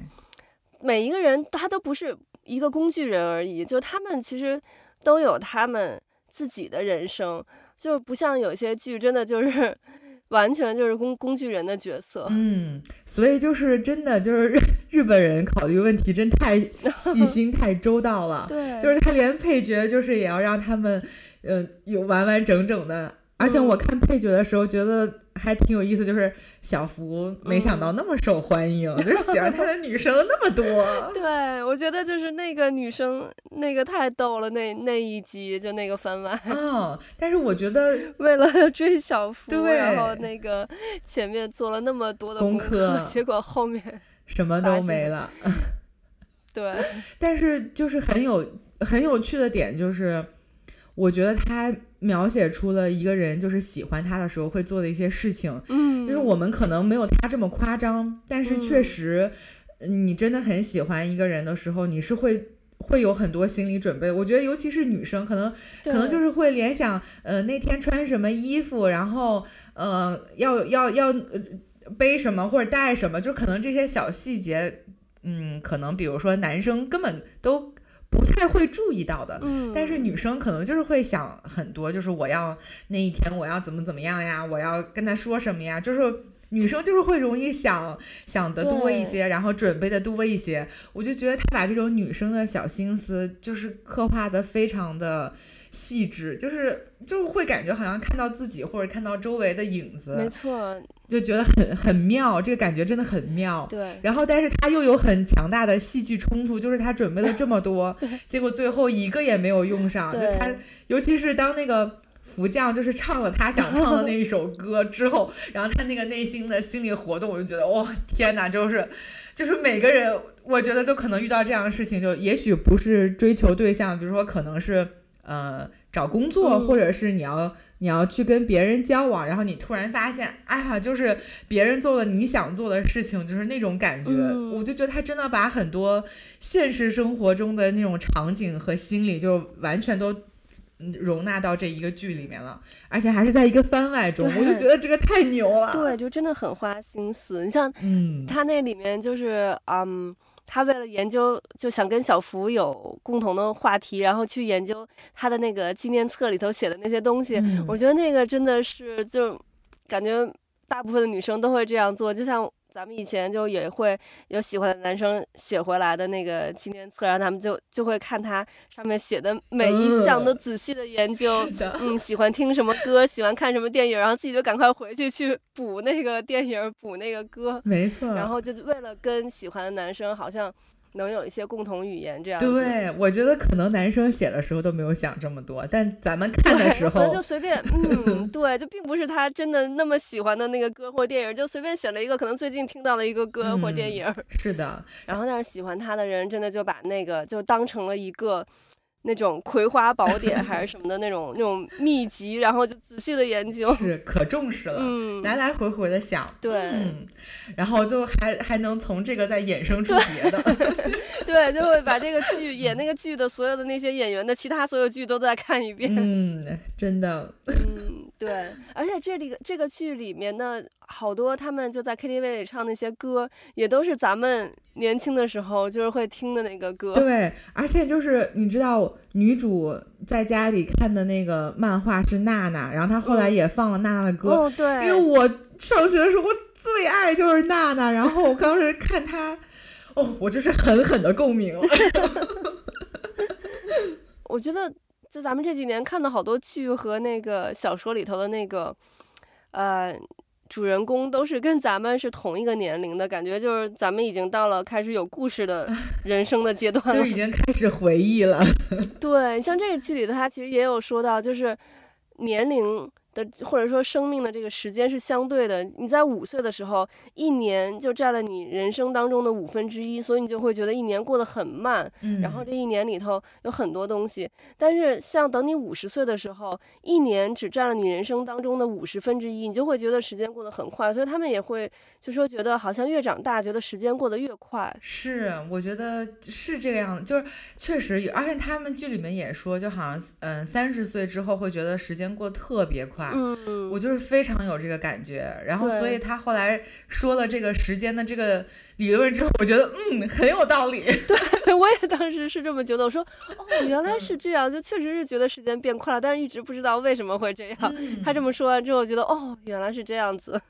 每一个人他都不是一个工具人而已，就他们其实都有他们自己的人生，就不像有些剧真的就是 (laughs) 完全就是工工具人的角色。嗯，所以就是真的就是日日本人考虑问题真太细 (laughs) 心太周到了。对，就是他连配角就是也要让他们，呃，有完完整整的。而且我看配角的时候，觉得还挺有意思，就是小福没想到那么受欢迎，嗯、就是喜欢他的女生那么多。(laughs) 对，我觉得就是那个女生那个太逗了，那那一集就那个番外。嗯，但是我觉得 (laughs) 为了 (laughs) 追小福，对，然后那个前面做了那么多的功课结果后面什么都没了。对，但是就是很有很有趣的点就是。我觉得他描写出了一个人就是喜欢他的时候会做的一些事情，嗯，就是我们可能没有他这么夸张，但是确实，你真的很喜欢一个人的时候，你是会会有很多心理准备。我觉得尤其是女生，可能可能就是会联想，呃，那天穿什么衣服，然后呃，要要要背什么或者带什么，就可能这些小细节，嗯，可能比如说男生根本都。不太会注意到的。嗯，但是女生可能就是会想很多，就是我要那一天我要怎么怎么样呀，我要跟他说什么呀，就是。女生就是会容易想想的多一些，然后准备的多一些。我就觉得他把这种女生的小心思，就是刻画的非常的细致，就是就会感觉好像看到自己或者看到周围的影子。没错，就觉得很很妙，这个感觉真的很妙。对。然后，但是他又有很强大的戏剧冲突，就是他准备了这么多，(laughs) 结果最后一个也没有用上。就他，尤其是当那个。福将就是唱了他想唱的那一首歌之后，然后他那个内心的心理活动，我就觉得哇、哦，天哪，就是，就是每个人，我觉得都可能遇到这样的事情，就也许不是追求对象，比如说可能是呃找工作，嗯、或者是你要你要去跟别人交往，然后你突然发现，哎呀，就是别人做了你想做的事情，就是那种感觉，嗯、我就觉得他真的把很多现实生活中的那种场景和心理，就完全都。容纳到这一个剧里面了，而且还是在一个番外中，我就觉得这个太牛了。对，就真的很花心思。你像，嗯，他那里面就是，嗯，他为了研究，就想跟小福有共同的话题，然后去研究他的那个纪念册里头写的那些东西。嗯，我觉得那个真的是，就感觉大部分的女生都会这样做，就像。咱们以前就也会有喜欢的男生写回来的那个纪念册，然后他们就就会看他上面写的每一项都仔细的研究，呃、嗯，喜欢听什么歌，喜欢看什么电影，然后自己就赶快回去去补那个电影，补那个歌，没错，然后就为了跟喜欢的男生好像。能有一些共同语言，这样对，我觉得可能男生写的时候都没有想这么多，但咱们 (laughs) 看的时候，就随便，嗯，对，就并不是他真的那么喜欢的那个歌或电影，就随便写了一个可能最近听到了一个歌或电影，嗯，是的。然后但是喜欢他的人真的就把那个就当成了一个。那种葵花宝典还是什么的那种那种秘籍，然后就仔细的研究，是可重视了，嗯，来来回回的想，对，嗯，然后就还还能从这个再衍生出别的，(laughs) 对，就会把这个剧演那个剧的所有的那些演员的其他所有剧都再看一遍，嗯，真的，嗯，对，而且这里这个剧里面的好多他们就在 KTV 里唱那些歌，也都是咱们年轻的时候就是会听的那个歌，对，而且就是你知道。女主在家里看的那个漫画是娜娜，然后她后来也放了娜娜的歌。哦，对，因为我上学的时候我最爱就是娜娜，然后我当时看她，哦，我就是狠狠的共鸣了。(laughs) 我觉得就咱们这几年看的好多剧和那个小说里头的那个，呃。主人公都是跟咱们是同一个年龄的感觉，就是咱们已经到了开始有故事的 (laughs) 人生的阶段了，就已经开始回忆了。(laughs) 对，像这个剧里头，他其实也有说到，就是年龄。的或者说生命的这个时间是相对的，你在五岁的时候，一年就占了你人生当中的五分之一，所以你就会觉得一年过得很慢。嗯，然后这一年里头有很多东西，但是像等你五十岁的时候，一年只占了你人生当中的五十分之一，你就会觉得时间过得很快。所以他们也会就说觉得好像越长大，觉得时间过得越快。是，我觉得是这个样子，就是确实，而且他们剧里面也说，就好像嗯三十岁之后会觉得时间过得特别快。嗯，我就是非常有这个感觉，然后所以他后来说了这个时间的这个理论之后，我觉得嗯很有道理。(laughs) 对，我也当时是这么觉得，我说哦原来是这样，就确实是觉得时间变快了，但是一直不知道为什么会这样。嗯、他这么说完之后，我觉得哦原来是这样子。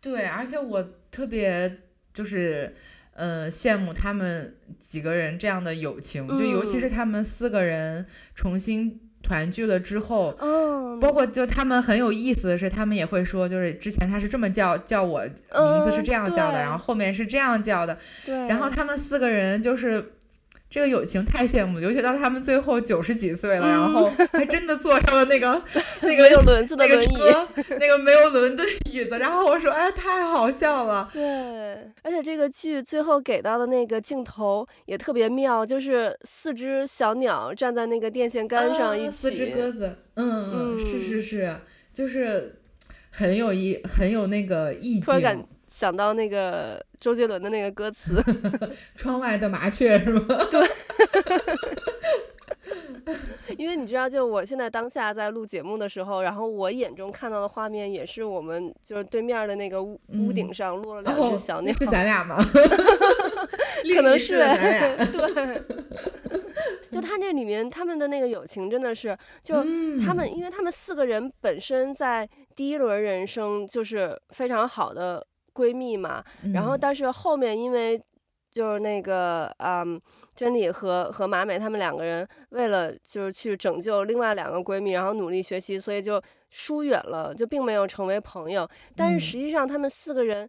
对，而且我特别就是呃羡慕他们几个人这样的友情，就尤其是他们四个人重新。团聚了之后，嗯，包括就他们很有意思的是，他们也会说，就是之前他是这么叫叫我名字是这样叫的，嗯，然后后面是这样叫的，对，然后他们四个人就是。这个友情太羡慕了，尤其到他们最后九十几岁了，嗯，然后还真的坐上了那个 (laughs) 那个没有轮子的轮椅，那个，那个没有轮的椅子。然后我说，哎，太好笑了。对，而且这个剧最后给到的那个镜头也特别妙，就是四只小鸟站在那个电线杆上一起，啊，四只鸽子，嗯嗯，是是是，就是很有意，很有那个意境。想到那个周杰伦的那个歌词，(laughs) 窗外的麻雀是吗？(laughs) 对，(laughs) 因为你知道，就我现在当下在录节目的时候，然后我眼中看到的画面也是我们就是对面的那个屋、嗯、屋顶上落了两只小鸟，哦、是咱俩吗？可能是咱俩对。就他那里面他们的那个友情真的是，就他们，因为他们四个人本身在第一轮人生就是非常好的闺蜜嘛，然后但是后面因为就是那个嗯，真理和和马美他们两个人为了就是去拯救另外两个闺蜜，然后努力学习，所以就疏远了，就并没有成为朋友。但是实际上他们四个人。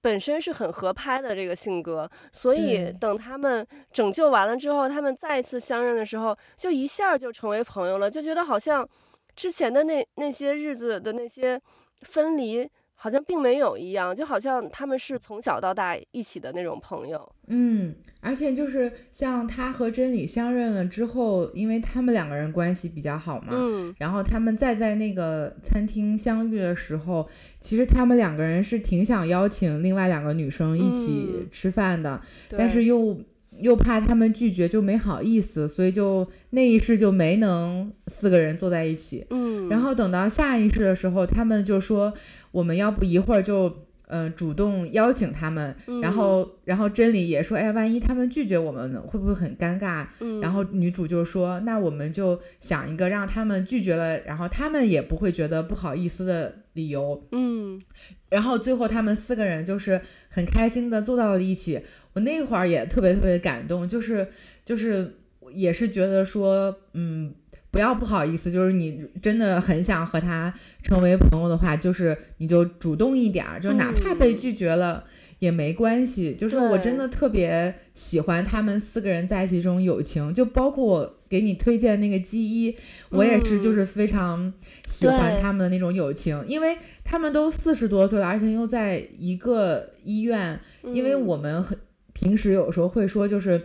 本身是很合拍的这个性格，所以等他们拯救完了之后，他们再一次相认的时候，就一下就成为朋友了，就觉得好像之前的那那些日子的那些分离。好像并没有一样，就好像他们是从小到大一起的那种朋友。嗯，而且就是像他和真理相认了之后，因为他们两个人关系比较好嘛，嗯，然后他们再在那个餐厅相遇的时候，其实他们两个人是挺想邀请另外两个女生一起吃饭的，嗯，但是又。又怕他们拒绝，就没好意思，所以就那一世就没能四个人坐在一起。嗯，然后等到下一世的时候，他们就说我们要不一会儿就嗯、呃、主动邀请他们，嗯、然后然后真理也说，哎，万一他们拒绝我们，会不会很尴尬？嗯，然后女主就说，那我们就想一个让他们拒绝了，然后他们也不会觉得不好意思的理由。嗯，然后最后他们四个人就是很开心的坐到了一起。我那会儿也特别特别感动，就是就是也是觉得说，嗯，不要不好意思，就是你真的很想和他成为朋友的话，就是你就主动一点儿，就哪怕被拒绝了也没关系。就是我真的特别喜欢他们四个人在一起这种友情，就包括我给你推荐那个基一，我也是就是非常喜欢他们的那种友情，因为他们都四十多岁了，而且又在一个医院，因为我们很。平时有时候会说，就是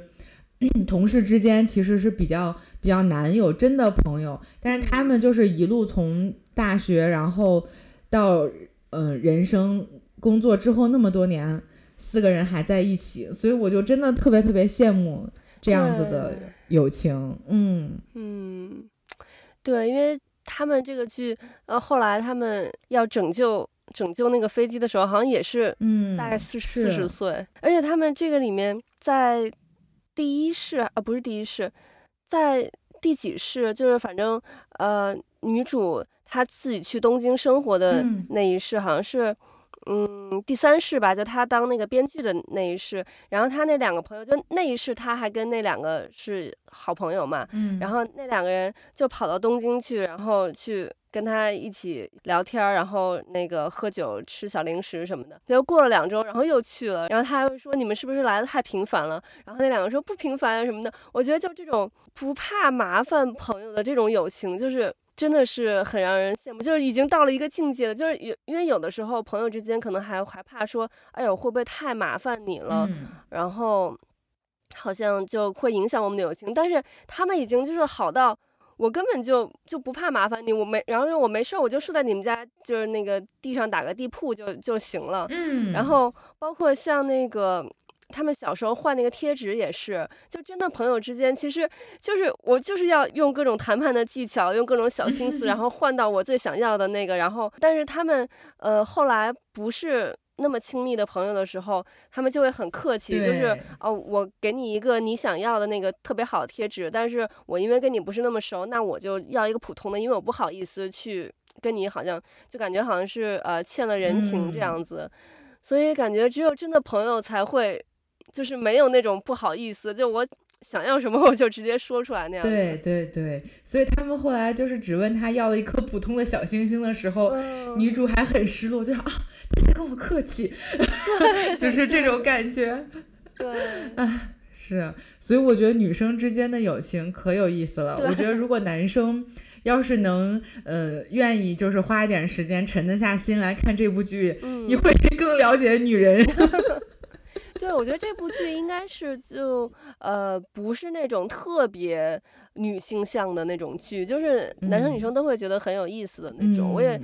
(clears throat) 同事之间其实是比较比较难有真的朋友，但是他们就是一路从大学，然后到嗯、呃、人生工作之后那么多年，四个人还在一起，所以我就真的特别特别羡慕这样子的友情。嗯嗯，对，因为他们这个剧，呃，后来他们要拯救。拯救那个飞机的时候，好像也是，嗯，大概四四十岁，而且他们这个里面在第一世啊，不是第一世，在第几世，就是反正呃，女主她自己去东京生活的那一世，好像是。嗯，第三世吧，就她当那个编剧的那一世，然后她那两个朋友，就那一世她还跟那两个是好朋友嘛，嗯，然后那两个人就跑到东京去，然后去跟他一起聊天，然后那个喝酒、吃小零食什么的。结果过了两周，然后又去了，然后他还会说你们是不是来的太频繁了？然后那两个说不频繁啊什么的。我觉得就这种不怕麻烦朋友的这种友情，就是。真的是很让人羡慕，就是已经到了一个境界了。就是有，因为有的时候朋友之间可能还还怕说，哎呦会不会太麻烦你了，嗯，然后好像就会影响我们的友情。但是他们已经就是好到我根本就就不怕麻烦你，我没，然后就我没事儿我就睡在你们家，就是那个地上打个地铺就就行了。嗯，然后包括像那个。他们小时候换那个贴纸也是，就真的朋友之间，其实就是我就是要用各种谈判的技巧，用各种小心思，然 (laughs) 后换到我最想要的那个。然后，但是他们呃后来不是那么亲密的朋友的时候，他们就会很客气，就是哦，我给你一个你想要的那个特别好的贴纸，但是我因为跟你不是那么熟，那我就要一个普通的，因为我不好意思去跟你好像就感觉好像是呃欠了人情这样子，所以感觉只有真的朋友才会。就是没有那种不好意思，就我想要什么 (laughs) 我就直接说出来那样。对对对，所以他们后来就是只问他要了一颗普通的小星星的时候，嗯、女主还很失落，就说啊，他在跟我客气，(laughs) 就是这种感觉。(laughs) 对，啊，是，所以我觉得女生之间的友情可有意思了。我觉得如果男生要是能，呃，愿意就是花一点时间沉得下心来看这部剧，嗯、你会更了解女人。对，我觉得这部剧应该是就呃不是那种特别女性向的那种剧，就是男生女生都会觉得很有意思的那种。嗯、我也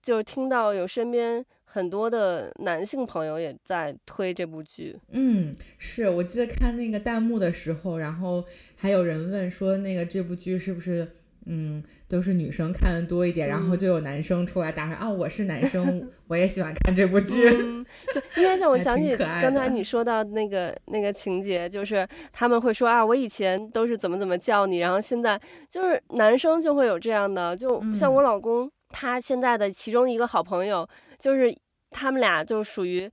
就是听到有身边很多的男性朋友也在推这部剧。嗯，是我记得看那个弹幕的时候，然后还有人问说那个这部剧是不是嗯，都是女生看的多一点，嗯、然后就有男生出来打说啊，我是男生，(laughs) 我也喜欢看这部剧。嗯、对，因为像我想起刚才你说到那个那个情节，就是他们会说啊，我以前都是怎么怎么叫你，然后现在就是男生就会有这样的，就像我老公、嗯、他现在的其中一个好朋友，就是他们俩就属于。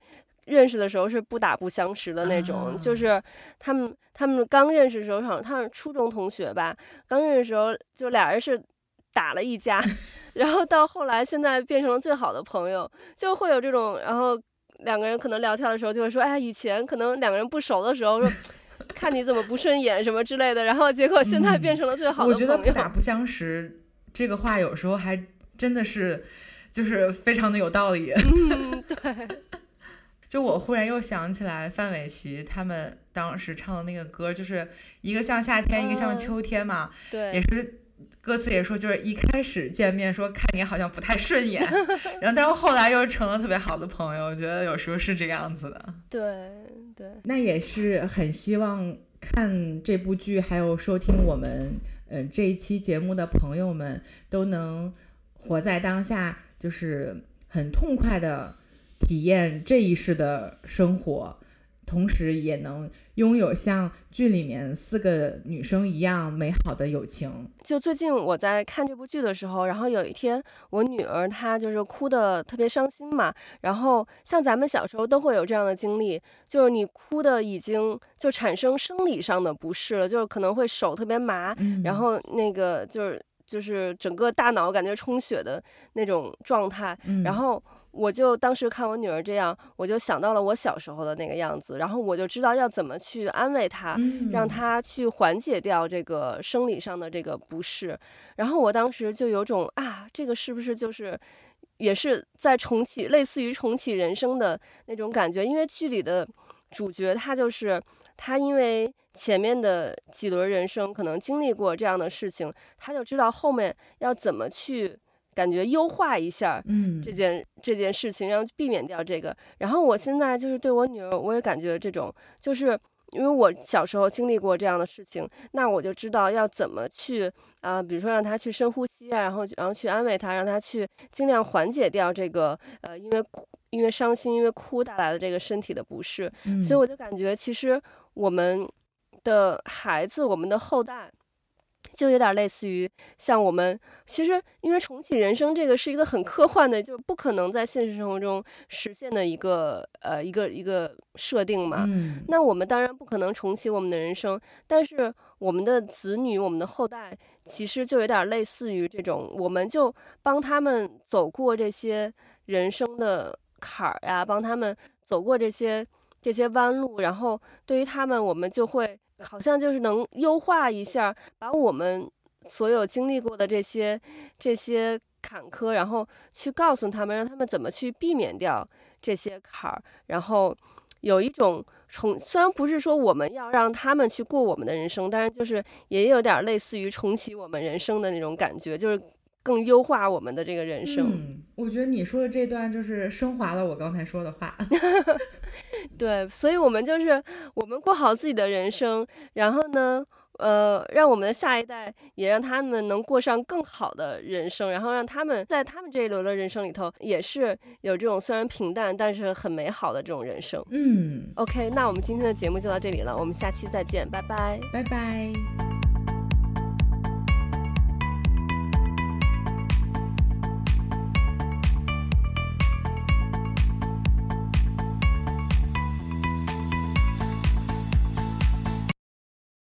认识的时候是不打不相识的那种，啊、就是他们他们刚认识的时候，好像他是初中同学吧，刚认识的时候就俩人是打了一架，(laughs) 然后到后来现在变成了最好的朋友，就会有这种，然后两个人可能聊天的时候就会说，哎，以前可能两个人不熟的时候说，看你怎么不顺眼什么之类的，然后结果现在变成了最好的朋友。嗯、我觉得不打不相识这个话有时候还真的是就是非常的有道理。嗯，对。(laughs) 就我忽然又想起来范玮琪他们当时唱的那个歌，就是一个像夏天，嗯、一个像秋天嘛。对。也是歌词也说，就是一开始见面说看你好像不太顺眼，(laughs) 然后但是后来又成了特别好的朋友。我觉得有时候是这个样子的。对对。那也是很希望看这部剧，还有收听我们嗯、呃、这一期节目的朋友们都能活在当下，就是很痛快的。体验这一世的生活，同时也能拥有像剧里面四个女生一样美好的友情。就最近我在看这部剧的时候，然后有一天我女儿她就是哭得特别伤心嘛，然后像咱们小时候都会有这样的经历，就是你哭的已经就产生生理上的不适了，就是可能会手特别麻，嗯、然后那个就是就是整个大脑感觉充血的那种状态，嗯、然后。我就当时看我女儿这样，我就想到了我小时候的那个样子，然后我就知道要怎么去安慰她，让她去缓解掉这个生理上的这个不适。然后我当时就有种啊，这个是不是就是也是在重启，类似于重启人生的那种感觉？因为剧里的主角他就是他，因为前面的几轮人生可能经历过这样的事情，他就知道后面要怎么去。感觉优化一下，嗯，这件、嗯、这件事情，然后避免掉这个。然后我现在就是对我女儿，我也感觉这种，就是因为我小时候经历过这样的事情，那我就知道要怎么去啊、呃，比如说让她去深呼吸啊，然后然后去安慰她，让她去尽量缓解掉这个呃，因为因为伤心、因为哭带来的这个身体的不适。嗯、所以我就感觉，其实我们的孩子，我们的后代。就有点类似于像我们，其实因为重启人生这个是一个很科幻的，就是不可能在现实生活中实现的一个呃一个一个设定嘛。嗯。那我们当然不可能重启我们的人生，但是我们的子女、我们的后代，其实就有点类似于这种，我们就帮他们走过这些人生的坎儿呀，帮他们走过这些这些弯路，然后对于他们，我们就会。好像就是能优化一下，把我们所有经历过的这些这些坎坷，然后去告诉他们，让他们怎么去避免掉这些坎儿，然后有一种重，虽然不是说我们要让他们去过我们的人生，但是就是也有点类似于重启我们人生的那种感觉，就是。更优化我们的这个人生。嗯，我觉得你说的这段就是升华了我刚才说的话。(laughs) 对，所以我们就是我们过好自己的人生，然后呢，呃，让我们的下一代也让他们能过上更好的人生，然后让他们在他们这一轮的人生里头也是有这种虽然平淡但是很美好的这种人生。嗯，OK，那我们今天的节目就到这里了，我们下期再见，拜拜，拜拜。